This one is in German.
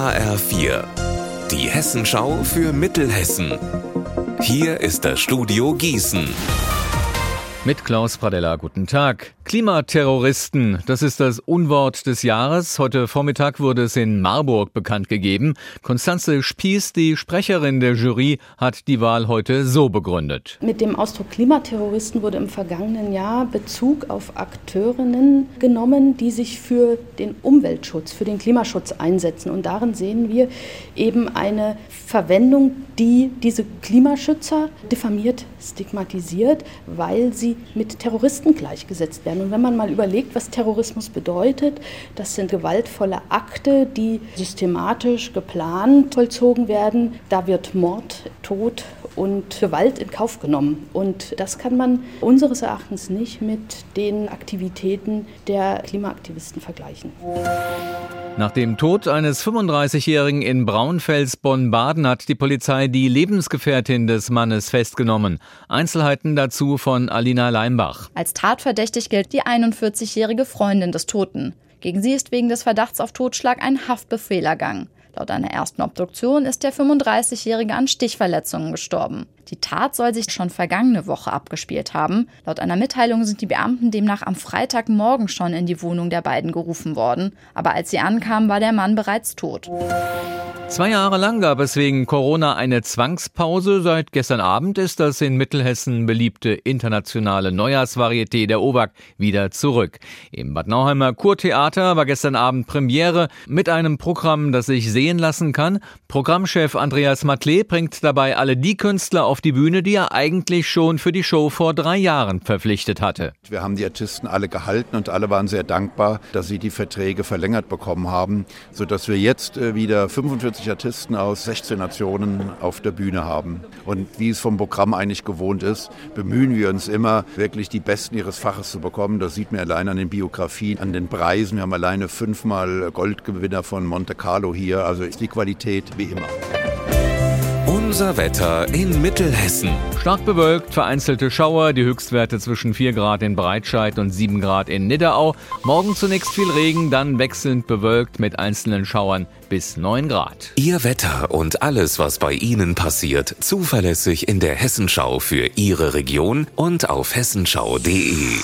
HR4, die Hessenschau für Mittelhessen. Hier ist das Studio Gießen. Mit Klaus Pradella, guten Tag. Klimaterroristen, das ist das Unwort des Jahres. Heute Vormittag wurde es in Marburg bekannt gegeben. Konstanze Spieß, die Sprecherin der Jury, hat die Wahl heute so begründet. Mit dem Ausdruck Klimaterroristen wurde im vergangenen Jahr Bezug auf Akteurinnen genommen, die sich für den Umweltschutz, für den Klimaschutz einsetzen. Und darin sehen wir eben eine Verwendung, die diese Klimaschützer diffamiert, stigmatisiert, weil sie mit Terroristen gleichgesetzt werden. Und wenn man mal überlegt, was Terrorismus bedeutet, das sind gewaltvolle Akte, die systematisch geplant vollzogen werden. Da wird Mord, Tod und Gewalt in Kauf genommen. Und das kann man unseres Erachtens nicht mit den Aktivitäten der Klimaaktivisten vergleichen. Nach dem Tod eines 35-Jährigen in Braunfels Bonn-Baden hat die Polizei die Lebensgefährtin des Mannes festgenommen. Einzelheiten dazu von Alina Leimbach. Als tatverdächtig gilt die 41-jährige Freundin des Toten. Gegen sie ist wegen des Verdachts auf Totschlag ein Haftbefehl ergangen. Laut einer ersten Obduktion ist der 35-Jährige an Stichverletzungen gestorben. Die Tat soll sich schon vergangene Woche abgespielt haben. Laut einer Mitteilung sind die Beamten demnach am Freitagmorgen schon in die Wohnung der beiden gerufen worden. Aber als sie ankamen, war der Mann bereits tot. Zwei Jahre lang gab es wegen Corona eine Zwangspause. Seit gestern Abend ist das in Mittelhessen beliebte internationale Neujahrsvarieté der OWAG wieder zurück. Im Bad Nauheimer Kurtheater war gestern Abend Premiere mit einem Programm, das sich sehen lassen kann. Programmchef Andreas Matle bringt dabei alle die Künstler auf die Bühne, die er eigentlich schon für die Show vor drei Jahren verpflichtet hatte. Wir haben die Artisten alle gehalten und alle waren sehr dankbar, dass sie die Verträge verlängert bekommen haben, sodass wir jetzt äh, wieder 45 50 Artisten aus 16 Nationen auf der Bühne haben. Und wie es vom Programm eigentlich gewohnt ist, bemühen wir uns immer, wirklich die Besten ihres Faches zu bekommen. Das sieht man allein an den Biografien, an den Preisen. Wir haben alleine fünfmal Goldgewinner von Monte Carlo hier. Also ist die Qualität wie immer. Unser Wetter in Mittelhessen. Stark bewölkt, vereinzelte Schauer, die Höchstwerte zwischen 4 Grad in Breitscheid und 7 Grad in Nidderau. Morgen zunächst viel Regen, dann wechselnd bewölkt mit einzelnen Schauern bis 9 Grad. Ihr Wetter und alles, was bei Ihnen passiert, zuverlässig in der Hessenschau für Ihre Region und auf hessenschau.de.